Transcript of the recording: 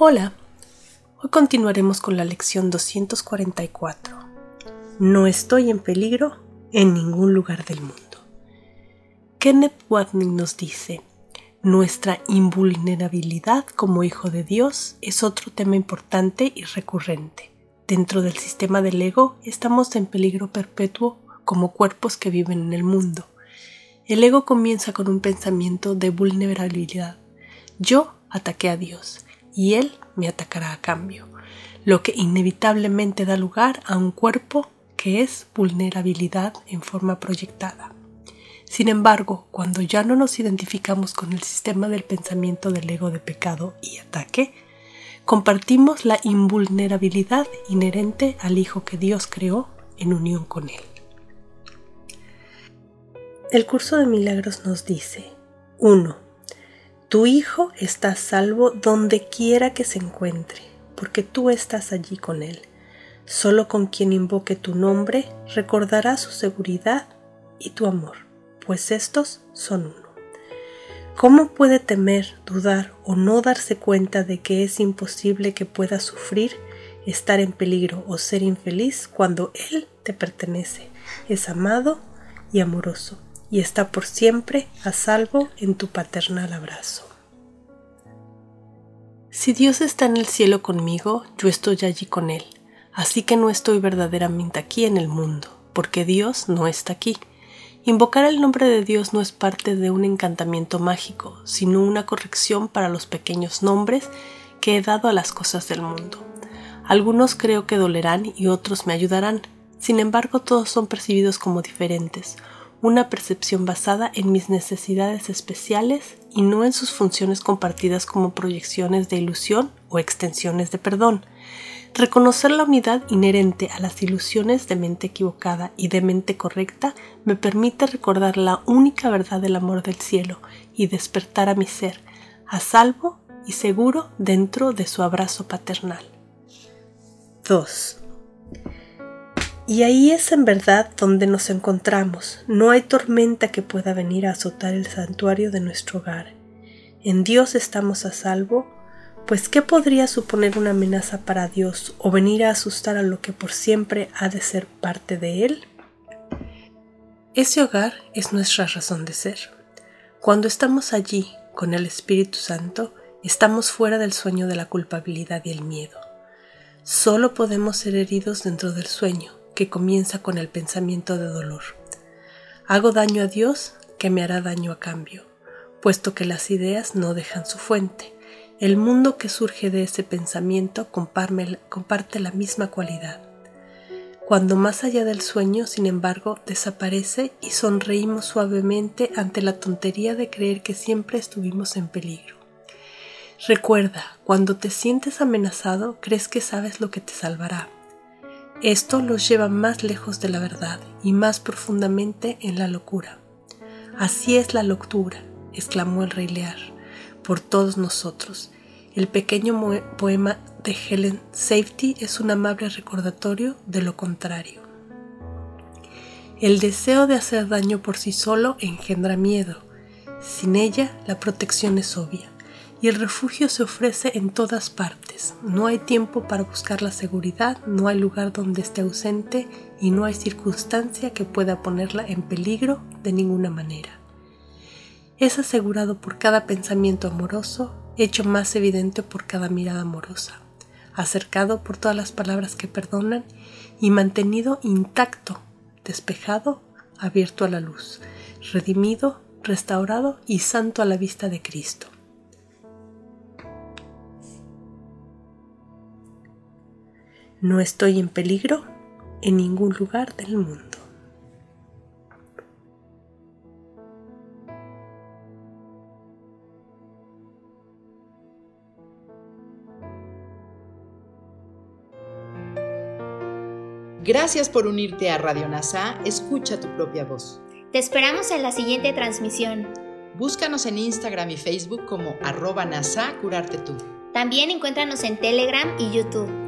Hola, hoy continuaremos con la lección 244. No estoy en peligro en ningún lugar del mundo. Kenneth Watney nos dice, nuestra invulnerabilidad como hijo de Dios es otro tema importante y recurrente. Dentro del sistema del ego estamos en peligro perpetuo como cuerpos que viven en el mundo. El ego comienza con un pensamiento de vulnerabilidad. Yo ataqué a Dios y Él me atacará a cambio, lo que inevitablemente da lugar a un cuerpo que es vulnerabilidad en forma proyectada. Sin embargo, cuando ya no nos identificamos con el sistema del pensamiento del ego de pecado y ataque, compartimos la invulnerabilidad inherente al Hijo que Dios creó en unión con Él. El curso de milagros nos dice 1. Tu hijo está salvo donde quiera que se encuentre, porque tú estás allí con él. Solo con quien invoque tu nombre recordará su seguridad y tu amor, pues estos son uno. ¿Cómo puede temer, dudar o no darse cuenta de que es imposible que pueda sufrir, estar en peligro o ser infeliz cuando Él te pertenece, es amado y amoroso? y está por siempre a salvo en tu paternal abrazo. Si Dios está en el cielo conmigo, yo estoy allí con Él, así que no estoy verdaderamente aquí en el mundo, porque Dios no está aquí. Invocar el nombre de Dios no es parte de un encantamiento mágico, sino una corrección para los pequeños nombres que he dado a las cosas del mundo. Algunos creo que dolerán y otros me ayudarán, sin embargo todos son percibidos como diferentes, una percepción basada en mis necesidades especiales y no en sus funciones compartidas como proyecciones de ilusión o extensiones de perdón. Reconocer la unidad inherente a las ilusiones de mente equivocada y de mente correcta me permite recordar la única verdad del amor del cielo y despertar a mi ser, a salvo y seguro dentro de su abrazo paternal. 2. Y ahí es en verdad donde nos encontramos. No hay tormenta que pueda venir a azotar el santuario de nuestro hogar. En Dios estamos a salvo, pues ¿qué podría suponer una amenaza para Dios o venir a asustar a lo que por siempre ha de ser parte de Él? Ese hogar es nuestra razón de ser. Cuando estamos allí con el Espíritu Santo, estamos fuera del sueño de la culpabilidad y el miedo. Solo podemos ser heridos dentro del sueño, que comienza con el pensamiento de dolor. Hago daño a Dios que me hará daño a cambio, puesto que las ideas no dejan su fuente. El mundo que surge de ese pensamiento comparte la misma cualidad. Cuando más allá del sueño, sin embargo, desaparece y sonreímos suavemente ante la tontería de creer que siempre estuvimos en peligro. Recuerda, cuando te sientes amenazado, crees que sabes lo que te salvará, esto los lleva más lejos de la verdad y más profundamente en la locura. Así es la locura, exclamó el rey Lear, por todos nosotros. El pequeño poema de Helen Safety es un amable recordatorio de lo contrario. El deseo de hacer daño por sí solo engendra miedo. Sin ella, la protección es obvia y el refugio se ofrece en todas partes. No hay tiempo para buscar la seguridad, no hay lugar donde esté ausente y no hay circunstancia que pueda ponerla en peligro de ninguna manera. Es asegurado por cada pensamiento amoroso, hecho más evidente por cada mirada amorosa, acercado por todas las palabras que perdonan y mantenido intacto, despejado, abierto a la luz, redimido, restaurado y santo a la vista de Cristo. No estoy en peligro en ningún lugar del mundo. Gracias por unirte a Radio NASA. Escucha tu propia voz. Te esperamos en la siguiente transmisión. Búscanos en Instagram y Facebook como arroba NASA Curarte Tú. También encuéntranos en Telegram y YouTube.